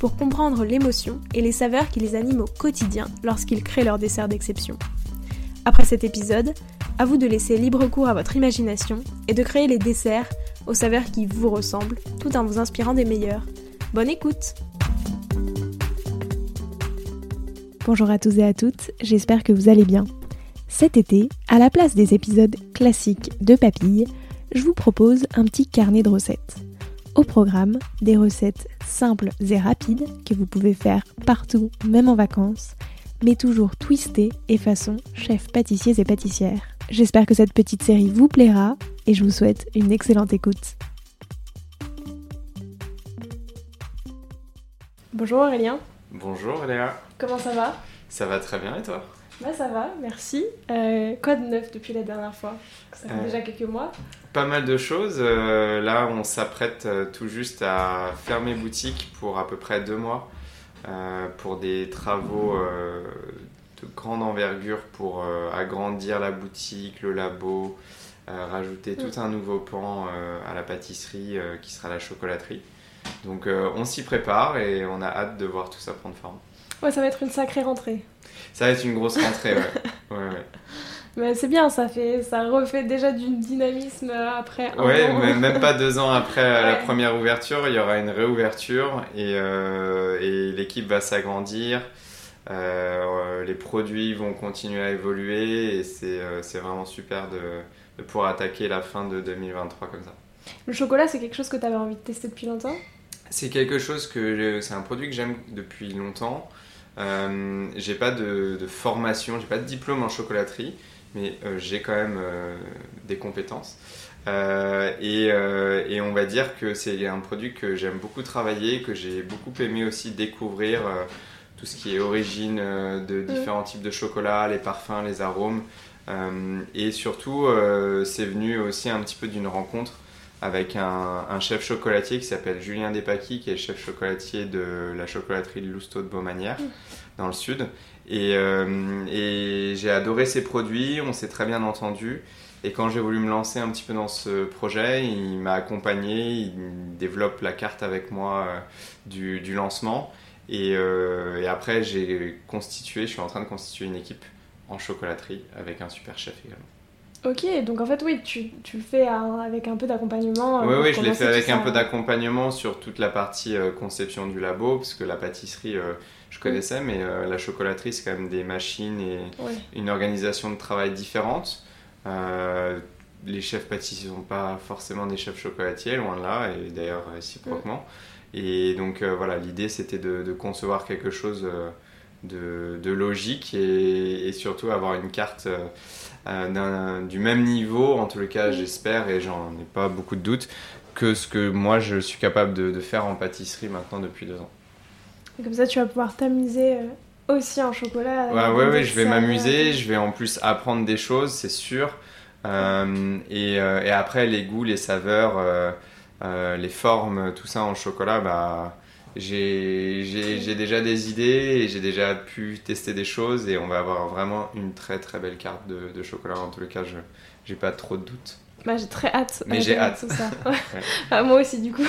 pour comprendre l'émotion et les saveurs qui les animent au quotidien lorsqu'ils créent leur dessert d'exception. Après cet épisode, à vous de laisser libre cours à votre imagination et de créer les desserts aux saveurs qui vous ressemblent tout en vous inspirant des meilleurs. Bonne écoute Bonjour à tous et à toutes, j'espère que vous allez bien. Cet été, à la place des épisodes classiques de Papille, je vous propose un petit carnet de recettes. Au programme, des recettes simples et rapides que vous pouvez faire partout, même en vacances, mais toujours twistées et façon chef pâtissiers et pâtissières. J'espère que cette petite série vous plaira et je vous souhaite une excellente écoute. Bonjour Aurélien. Bonjour Léa. Comment ça va? Ça va très bien et toi? Bah ça va, merci. Euh, quoi de neuf depuis la dernière fois Ça fait Euh, déjà quelques mois. Pas mal de choses. Euh, là, on s'apprête euh, tout juste à fermer boutique pour à peu près deux mois euh, pour des travaux euh, de grande envergure pour euh, agrandir la boutique, le labo, euh, rajouter tout un nouveau pan euh, à la pâtisserie euh, qui sera la chocolaterie. Donc, euh, on s'y prépare et on a hâte de voir tout ça prendre forme. Ouais, ça va être une sacrée rentrée. Ça va être une grosse rentrée, ouais. ouais, ouais. Mais c'est bien, ça fait, ça refait déjà du dynamisme après un Ouais, an. mais même pas deux ans après euh, la première ouverture, il y aura une réouverture et, euh, et l'équipe va s'agrandir. Euh, les produits vont continuer à évoluer et c'est euh, c'est vraiment super de, de pouvoir attaquer la fin de 2023 comme ça. Le chocolat, c'est quelque chose que tu avais envie de tester depuis longtemps? C'est quelque chose que c'est un produit que j'aime depuis longtemps. Euh, j'ai pas de, de formation, j'ai pas de diplôme en chocolaterie, mais euh, j'ai quand même euh, des compétences. Et, et on va dire que c'est un produit que j'aime beaucoup travailler, que j'ai beaucoup aimé aussi découvrir tout ce qui est origine de différents types de chocolat, les parfums, les arômes. Et surtout, c'est venu aussi un petit peu d'une rencontre avec un, un chef chocolatier qui s'appelle Julien Despaquis, qui est chef chocolatier de la chocolaterie de Lousteau de Beaumanière, dans le sud. Et, euh, et j'ai adoré ses produits, on s'est très bien entendu. Et quand j'ai voulu me lancer un petit peu dans ce projet, il m'a accompagné, il développe la carte avec moi euh, du, du lancement. Et, euh, et après, j'ai constitué, je suis en train de constituer une équipe en chocolaterie avec un super chef également. Ok, donc en fait, oui, tu, tu le fais à- avec un peu d'accompagnement. euh, Oui, oui, je l'ai fait avec un peu d'accompagnement sur toute la partie euh, conception du labo, parce que la pâtisserie, euh, je connaissais, mais euh, la chocolaterie, c'est quand même des machines et une organisation de travail différente. Les chefs pâtissiers ne sont pas forcément des chefs chocolatiers, loin de là, et d'ailleurs réciproquement. Et donc voilà, l'idée c'était de, de concevoir quelque chose de, de logique et, et surtout avoir une carte euh, euh, du même niveau, en les cas j'espère, et j'en ai pas beaucoup de doutes, que ce que moi je suis capable de, de faire en pâtisserie maintenant depuis deux ans. Et comme ça, tu vas pouvoir t'amuser euh, aussi en chocolat. Ouais, ouais, ouais, je vais m'amuser, je vais en plus apprendre des choses, c'est sûr. Euh, et, euh, et après, les goûts, les saveurs, euh, les formes, tout ça en chocolat, bah, j'ai déjà des idées et j'ai déjà pu tester des choses et on va avoir vraiment une très très belle carte de, de chocolat. En tous les cas, je j'ai pas trop de doutes. Bah, j'ai très hâte. Mais j'ai hâte. tout ça. Ouais. Ah, moi aussi, du coup.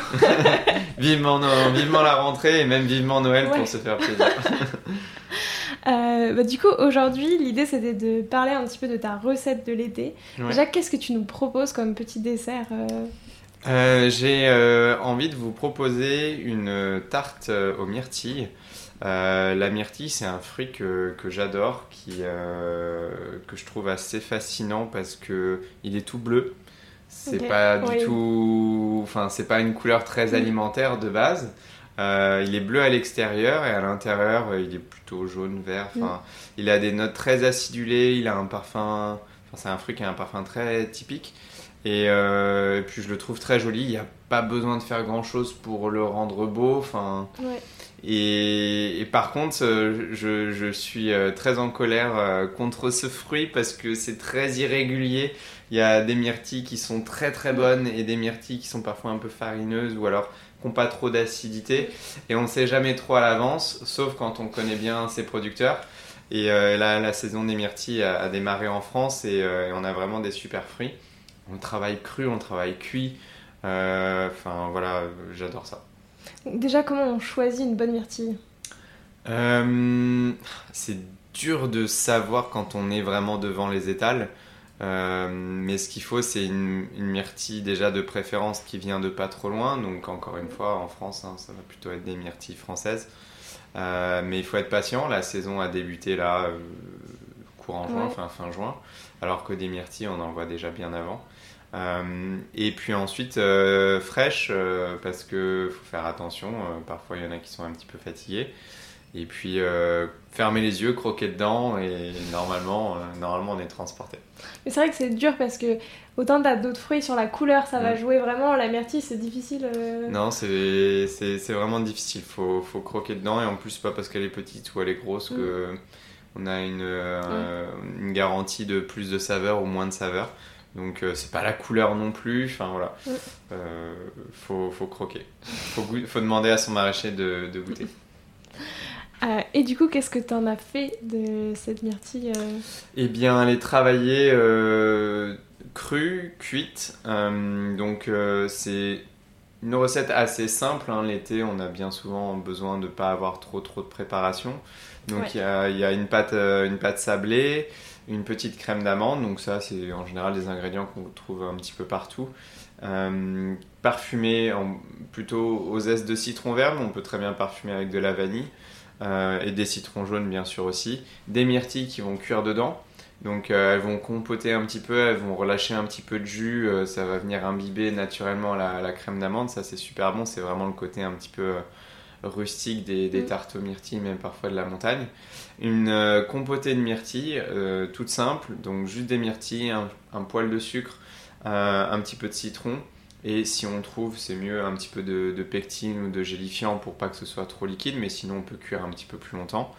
Vivement, vivement la rentrée et même vivement Noël Ouais. pour se faire plaisir. Euh, bah, du coup, aujourd'hui, l'idée c'était de parler un petit peu de ta recette de l'été. Déjà, qu'est-ce que tu nous proposes comme petit dessert euh, Euh, J'ai euh, envie de vous proposer une tarte euh, aux myrtilles. La myrtille, c'est un fruit que, que j'adore, que je trouve assez fascinant parce que il est tout bleu. C'est Ok, pas du oui. tout, enfin c'est pas une couleur très Mm. alimentaire de base. Euh, il est bleu à l'extérieur et à l'intérieur euh, il est plutôt jaune vert. Enfin, il a des notes très acidulées. Il a un parfum, enfin c'est un fruit qui a un parfum très typique. Et, et, puis je le trouve très joli. Il n'y a pas besoin de faire grand chose pour le rendre beau. Enfin, Ouais. et, et par contre, euh, je, je suis euh, très en colère euh, contre ce fruit parce que c'est très irrégulier. Il y a des myrtilles qui sont très très bonnes et des myrtilles qui sont parfois un peu farineuses ou alors qui n'ont pas trop d'acidité. Et on ne sait jamais trop à l'avance, sauf quand on connaît bien ses producteurs. Et euh, là, la saison des myrtilles a, a démarré en France et, euh, et on a vraiment des super fruits. On travaille cru, on travaille cuit. Euh, Enfin voilà, j'adore ça. Déjà, comment on choisit une bonne myrtille? Euh, c'est dur de savoir quand on est vraiment devant les étals. Euh, mais ce qu'il faut, c'est une, une myrtille déjà de préférence qui vient de pas trop loin. Donc encore une fois, en France, hein, ça va plutôt être des myrtilles françaises. Euh, mais il faut être patient. La saison a débuté là, euh, courant juin, Ouais. enfin fin juin. Alors que des myrtilles, on en voit déjà bien avant. Euh, et puis ensuite, euh, fraîche, euh, parce que faut faire attention. parfois, il y en a qui sont un petit peu fatigués. Et puis, fermer les yeux, croquer dedans, et normalement, normalement on est transporté. Mais c'est vrai que c'est dur parce que autant t'as d'autres fruits sur la couleur, ça va Mm. jouer vraiment. La myrtille, c'est difficile. Non, c'est c'est- c'est vraiment difficile. Faut, faut croquer dedans, et en plus, pas parce qu'elle est petite ou elle est grosse que on a une, une garantie de plus de saveur ou moins de saveur. Donc, euh, c'est pas la couleur non plus. Enfin, voilà. Euh, faut, faut croquer. Faut, faut demander à son maraîcher de, de goûter. Euh, et du coup, qu'est-ce que t'en as fait de cette myrtille euh? Eh bien, elle est travaillée crue, cuite. Donc, c'est une recette assez simple. hein. L'été, on a bien souvent besoin de ne pas avoir trop trop de préparation. Donc, Ouais. il y, y a une pâte, une pâte sablée, une petite crème d'amande. Donc, ça, c'est en général des ingrédients qu'on trouve un petit peu partout. Euh, parfumé plutôt aux zestes de citron vert, mais on peut très bien parfumer avec de la vanille. Euh, et des citrons jaunes, bien sûr aussi des myrtilles qui vont cuire dedans. Donc euh, elles vont compoter un petit peu, elles vont relâcher un petit peu de jus, ça va venir imbiber naturellement la, la crème d'amande, ça c'est super bon, c'est vraiment le côté un petit peu rustique des, des Mm. tartes aux myrtilles, même parfois de la montagne. Une euh, compotée de myrtilles, euh, toute simple, donc juste des myrtilles, un, un poil de sucre, euh, un petit peu de citron, et si on trouve, c'est mieux un petit peu de, de pectine ou de gélifiant pour pas que ce soit trop liquide, mais sinon on peut cuire un petit peu plus longtemps.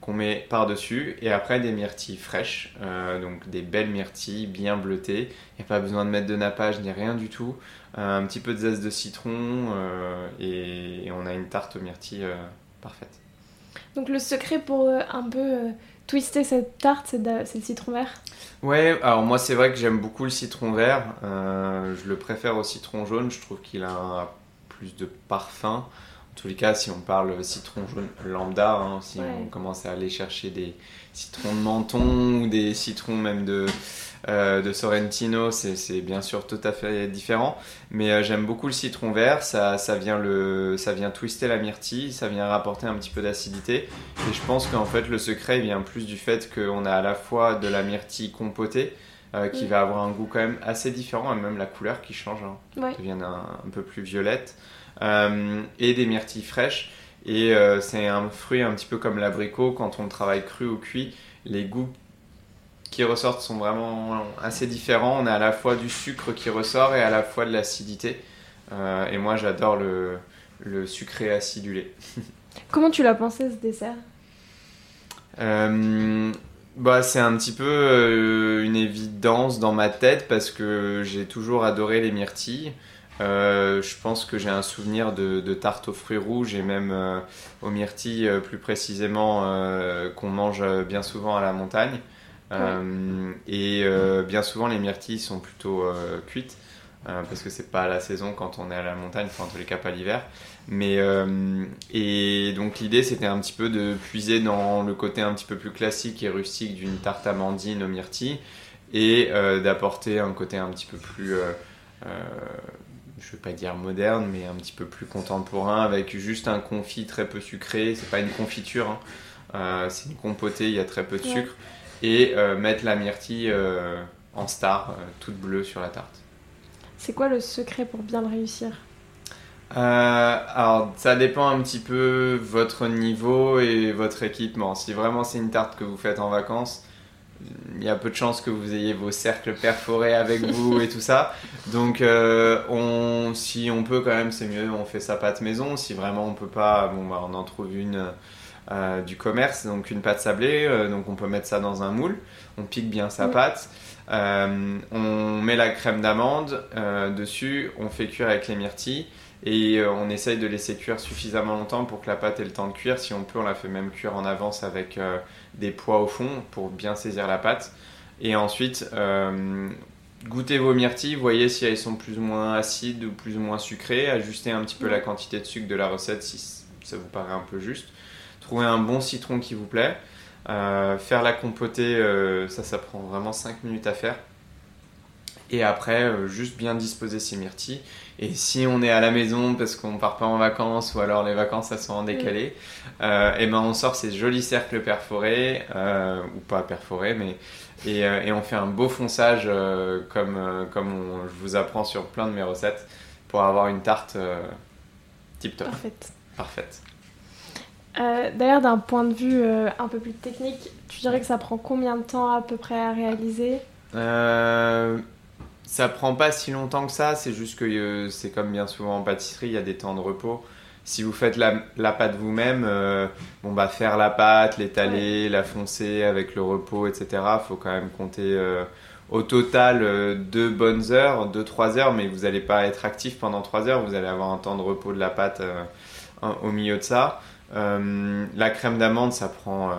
Qu'on met par-dessus, et après des myrtilles fraîches, euh, donc des belles myrtilles bien bleutées. Il n'y a pas besoin de mettre de nappage ni rien du tout. Euh, un petit peu de zeste de citron, euh, et, et on a une tarte aux myrtilles parfaite. Donc le secret pour un peu twister cette tarte, c'est de- c'est le citron vert? Ouais, alors moi c'est vrai que j'aime beaucoup le citron vert. Je le préfère au citron jaune. Je trouve qu'il a plus de parfum. Tous les cas, si on parle citron jaune lambda, hein, si Ouais. on commence à aller chercher des citrons de menton ou des citrons même de, euh, de Sorrentino, c'est bien sûr tout à fait différent. Mais euh, j'aime beaucoup le citron vert. Ça, ça, vient le, ça vient twister la myrtille, ça vient rapporter un petit peu d'acidité. Et je pense qu'en fait, le secret vient plus du fait qu'on a à la fois de la myrtille compotée, euh, qui Mm. va avoir un goût quand même assez différent, et même la couleur qui change, hein, Ouais. devient un, un peu plus violette, et des myrtilles fraîches. Et euh, c'est un fruit un petit peu comme l'abricot, quand on le travaille cru ou cuit, les goûts qui ressortent sont vraiment assez différents. On a à la fois du sucre qui ressort et à la fois de l'acidité. Euh, et moi, j'adore le, le sucré acidulé. Comment tu l'as pensé ce dessert? Euh, bah, c'est un petit peu euh, une évidence dans ma tête parce que j'ai toujours adoré les myrtilles. Euh, je pense que j'ai un souvenir de, de tarte aux fruits rouges et même euh, aux myrtilles euh, plus précisément qu'on mange bien souvent à la montagne. Et bien souvent les myrtilles sont plutôt cuites parce que c'est pas la saison quand on est à la montagne, enfin en tous les cas pas l'hiver. Mais et donc l'idée c'était un petit peu de puiser dans le côté un petit peu plus classique et rustique d'une tarte amandine aux myrtilles et d'apporter un côté un petit peu plus, euh, je vais pas dire moderne, mais un petit peu plus contemporain avec juste un confit très peu sucré. C'est pas une confiture, hein. Euh, c'est une compotée, il y a très peu de Ouais. sucre et euh, mettre la myrtille euh, en star, toute bleue sur la tarte. C'est quoi le secret pour bien le réussir? Alors, ça dépend un petit peu votre niveau et votre équipement. Si vraiment c'est une tarte que vous faites en vacances, il y a peu de chances que vous ayez vos cercles perforés avec vous et tout ça. Donc, on, si on peut quand même, c'est mieux, on fait sa pâte maison. Si vraiment on peut pas, bon, bah, on en trouve une du commerce, donc une pâte sablée. donc, on peut mettre ça dans un moule. On pique bien sa pâte. on met la crème d'amande dessus. On fait cuire avec les myrtilles. Et euh, on essaye de laisser cuire suffisamment longtemps pour que la pâte ait le temps de cuire. Si on peut, on la fait même cuire en avance avec euh, des pois au fond pour bien saisir la pâte. Et ensuite, euh, goûtez vos myrtilles, voyez si elles sont plus ou moins acides ou plus ou moins sucrées. Ajustez un petit peu la quantité de sucre de la recette si ça vous paraît un peu juste. Trouvez un bon citron qui vous plaît. faire la compotée, ça, ça prend vraiment 5 minutes à faire. Et après, juste bien disposer ses myrtilles et si on est à la maison parce qu'on part pas en vacances ou alors les vacances ça sont en décalé, euh, et ben on sort ces jolis cercles perforés euh, ou pas perforés, mais et, euh, et, on fait un beau fonçage euh, comme comme je vous apprends sur plein de mes recettes pour avoir une tarte tip top. Parfaite. Parfaite. D'ailleurs, d'un point de vue un peu plus technique, tu dirais que ça prend combien de temps à peu près à réaliser? Ça prend pas si longtemps que ça, c'est juste que euh, c'est comme bien souvent en pâtisserie, il y a des temps de repos. Si vous faites la, pâte vous-même, euh, bon bah faire la pâte, l'étaler, la foncer avec le repos, etc. Faut quand même compter euh, au total deux bonnes heures, deux trois heures, mais vous n'allez pas être actif pendant trois heures. Vous allez avoir un temps de repos de la pâte au milieu de ça. la crème d'amande, ça prend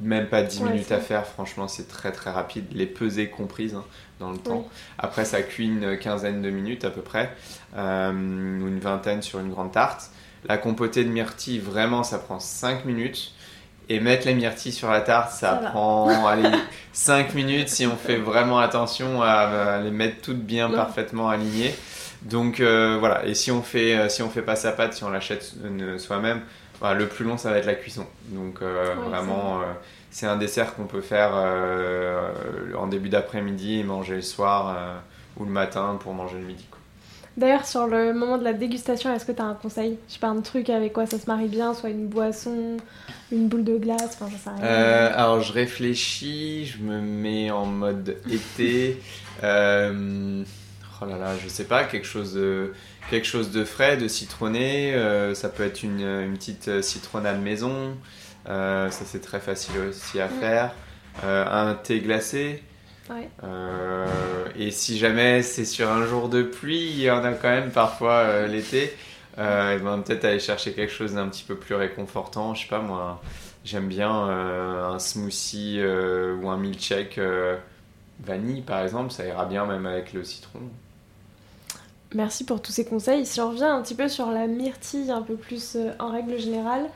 même pas 10 minutes à faire, franchement c'est très très rapide, les pesées comprises hein, dans le temps. Après ça cuit une quinzaine de minutes à peu près, euh, ou une vingtaine sur une grande tarte. La compotée de myrtilles, vraiment ça prend 5 minutes. Et mettre les myrtilles sur la tarte, ça, prend allez, 5 minutes si on fait vraiment attention à, les mettre toutes bien parfaitement alignées. Donc euh, voilà, et si on fait euh, si on fait pas sa pâte, si on l'achète soi-même, le plus long, ça va être la cuisson. Donc euh, vraiment, euh, c'est un dessert qu'on peut faire euh, en début d'après-midi et manger le soir ou le matin pour manger le midi. D'ailleurs, sur le moment de la dégustation, est-ce que tu as un conseil? Je sais pas, un truc avec quoi ça se marie bien, soit une boisson, une boule de glace, enfin, ça alors, je réfléchis, je me mets en mode été. oh là là, je sais pas, quelque chose de quelque chose de frais, de citronné. Euh, ça peut être une, une, petite citronnade maison. Euh, ça, c'est très facile aussi à faire. Euh, un thé glacé. et si jamais c'est sur un jour de pluie, il y en a quand même parfois l'été. ben, peut-être aller chercher quelque chose d'un petit peu plus réconfortant. Je sais pas moi, j'aime bien un smoothie ou un milkshake vanille par exemple. Ça ira bien même avec le citron. Merci pour tous ces conseils. Si on revient un petit peu sur la myrtille, un peu plus euh, en règle générale,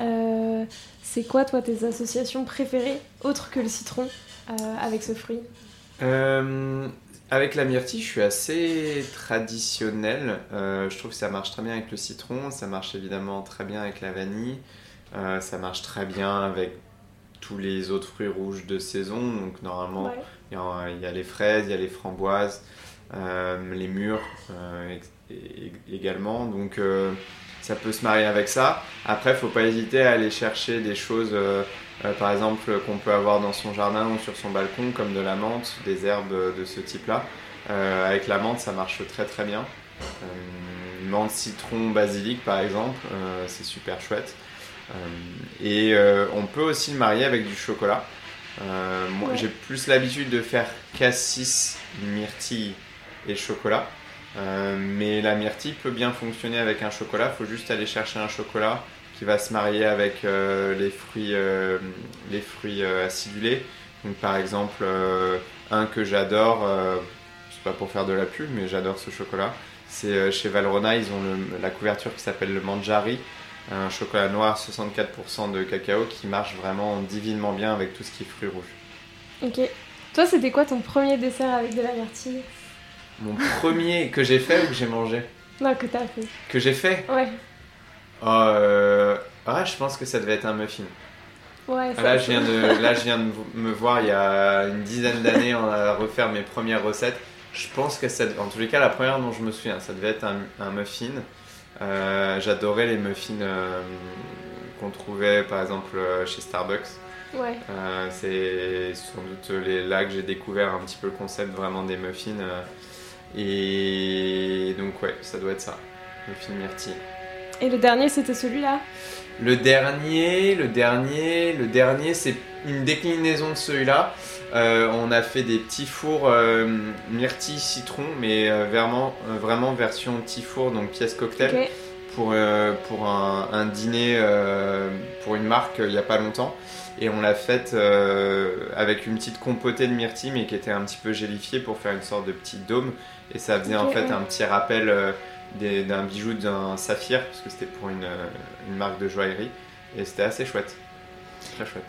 euh, c'est quoi, toi, tes associations préférées, autres que le citron, euh, avec ce fruit? Avec la myrtille, je suis assez traditionnel. je trouve que ça marche très bien avec le citron, ça marche évidemment très bien avec la vanille, ça marche très bien avec tous les autres fruits rouges de saison. Donc, normalement, il y, a les fraises, il y a les framboises. Euh, les murs euh, également. Donc euh, ça peut se marier avec ça. Après, il faut pas hésiter à aller chercher des choses, par exemple, qu'on peut avoir dans son jardin ou sur son balcon, comme de la menthe, des herbes de ce type-là. avec la menthe, ça marche très très bien. menthe, citron, basilic, par exemple, c'est super chouette. et on peut aussi le marier avec du chocolat. moi, j'ai plus l'habitude de faire cassis, myrtille et chocolat. Euh, mais la myrtille peut bien fonctionner avec un chocolat. Il faut juste aller chercher un chocolat qui va se marier avec euh, les fruits, euh, les fruits acidulés. Donc, par exemple, un que j'adore, c'est pas pour faire de la pub, mais j'adore ce chocolat. C'est chez Valrhona, ils ont la couverture qui s'appelle le Manjari, un chocolat noir 64% de cacao qui marche vraiment divinement bien avec tout ce qui est fruits rouges. Ok. Toi, c'était quoi ton premier dessert avec de la myrtille? Mon premier que j'ai fait ou que j'ai mangé Non, que t'as fait. Que j'ai fait Ouais. Euh... Ah, je pense que ça devait être un muffin. Ouais, ah, là, je viens de, là, je viens de me voir il y a une dizaine d'années à refaire mes premières recettes. Je pense que ça, en tous les cas, la première dont je me souviens, ça devait être un, un muffin. Euh, J'adorais les muffins euh, qu'on trouvait par exemple chez Starbucks. Ouais. Euh, c'est sans doute les- là que j'ai découvert un petit peu le concept vraiment des muffins. Et donc ouais, ça doit être ça, muffin myrtille. Et le dernier, c'était celui-là? Le dernier, le dernier, le dernier, c'est une déclinaison de celui-là. Euh, on a fait des petits fours euh, myrtille citron, mais euh, vraiment, euh, vraiment version petit four, donc pièce cocktail, pour, pour un, un dîner pour une marque il n'y a pas longtemps. Et on l'a faite euh, avec une petite compotée de myrtille, mais qui était un petit peu gélifiée pour faire une sorte de petit dôme. Et ça faisait en fait un petit rappel euh, d'un bijou d'un saphir, parce que c'était pour une, euh, une marque de joaillerie. Et c'était assez chouette. Très chouette.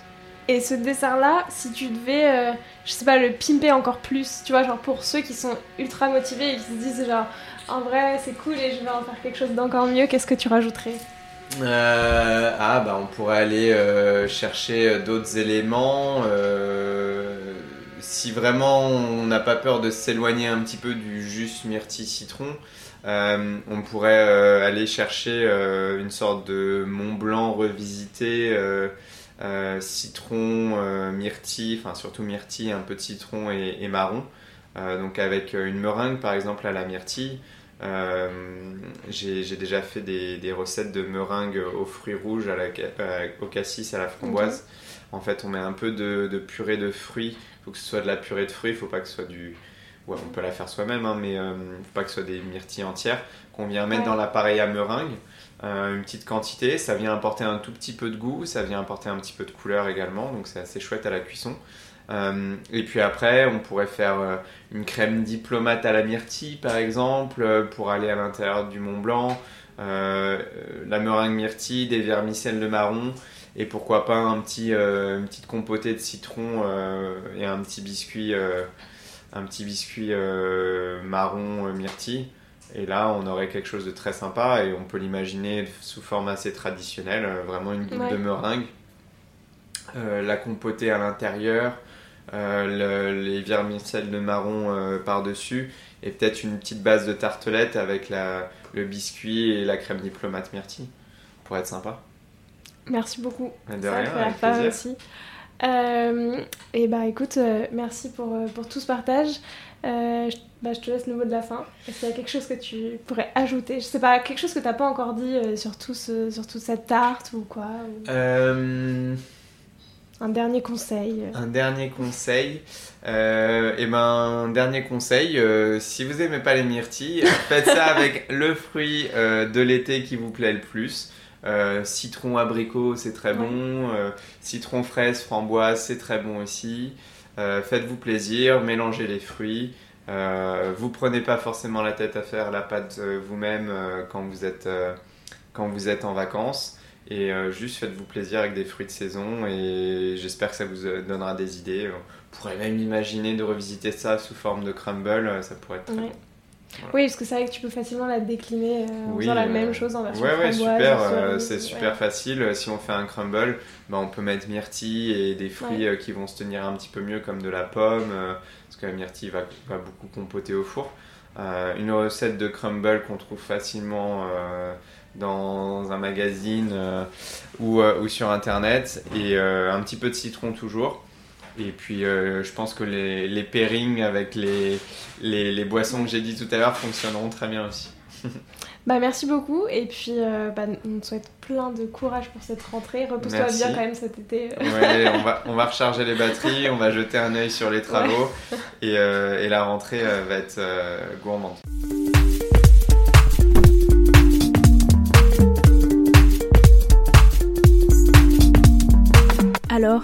Et ce dessert-là, si tu devais, euh, je sais pas, le pimper encore plus, tu vois, genre pour ceux qui sont ultra motivés et qui se disent genre, en vrai, c'est cool et je vais en faire quelque chose d'encore mieux, qu'est-ce que tu rajouterais? Euh, ah bah on pourrait aller euh, chercher euh, d'autres éléments. si vraiment on n'a pas peur de s'éloigner un petit peu du juste myrtille citron, on pourrait aller chercher une sorte de Mont Blanc revisité. citron, myrtille, enfin surtout myrtille, un peu de citron et, marron. Donc avec une meringue par exemple à la myrtille. Euh, j'ai déjà fait des, des recettes de meringue aux fruits rouges, à la, ca- au cassis, à la framboise. En fait, on met un peu de, de purée de fruits. Il faut que ce soit de la purée de fruits, il faut pas que ce soit du. Ouais, on peut la faire soi-même, hein, mais euh, faut pas que ce soit des myrtilles entières qu'on vient mettre Ouais. dans l'appareil à meringue. Euh, une petite quantité, ça vient apporter un tout petit peu de goût, ça vient apporter un petit peu de couleur également, donc c'est assez chouette à la cuisson. Euh, et puis après, on pourrait faire euh, une crème diplomate à la myrtille, par exemple, pour aller à l'intérieur du Mont Blanc. La meringue myrtille, des vermicelles de marron. Et pourquoi pas un petit, une petite compotée de citron et un petit biscuit, un petit biscuit marron myrtille. Et là, on aurait quelque chose de très sympa et on peut l'imaginer sous forme assez traditionnelle, euh, vraiment une Ouais. de meringue, euh, la compotée à l'intérieur, euh, le- les vermicelles de marron euh, par-dessus et peut-être une petite base de tartelette avec la, le biscuit et la crème diplomate myrtille pour être sympa. Merci beaucoup. De Ça rien, avec plaisir. aussi. Euh, et bah écoute, euh, merci pour, euh, pour tout ce partage. Euh, je, bah, je te laisse le mot de la fin. Est-ce qu'il y a quelque chose que tu pourrais ajouter? Je sais pas, quelque chose que t'as pas encore dit euh, sur, tout ce- sur toute cette tarte ou quoi ou Un dernier conseil un dernier conseil. Et ben, un dernier conseil, si vous aimez pas les myrtilles, faites ça avec le fruit de l'été qui vous plaît le plus. Euh, citron abricot, c'est très bon. Euh, citron fraise, framboise, c'est très bon aussi. Euh, Faites-vous plaisir, mélangez les fruits. Vous prenez pas forcément la tête à faire la pâte vous-même quand vous êtes quand vous êtes en vacances. Et juste faites-vous plaisir avec des fruits de saison et j'espère que ça vous donnera des idées. On pourrait même imaginer de revisiter ça sous forme de crumble, ça pourrait être très Ouais. bon. Oui, parce que c'est vrai que tu peux facilement la décliner euh, en Oui, faisant la euh, même chose en version Ouais, ouais, super, euh, c'est super facile. Si on fait un crumble, bah, on peut mettre myrtille et des fruits euh, qui vont se tenir un petit peu mieux comme de la pomme, euh, parce que la myrtille va, va beaucoup compoter au four. Euh, une recette de crumble qu'on trouve facilement euh, dans un magazine euh, ou, euh, ou sur internet, et euh, un petit peu de citron toujours. Et puis euh, je pense que les, les pairings avec les, les, les boissons que j'ai dit tout à l'heure fonctionneront très bien aussi. Bah merci beaucoup et puis euh, bah, on te souhaite plein de courage pour cette rentrée. Repose-toi Merci. bien quand même cet été. Ouais, on va, on va recharger les batteries, on va jeter un œil sur les travaux et, euh, et la rentrée euh, va être euh, gourmande. Alors,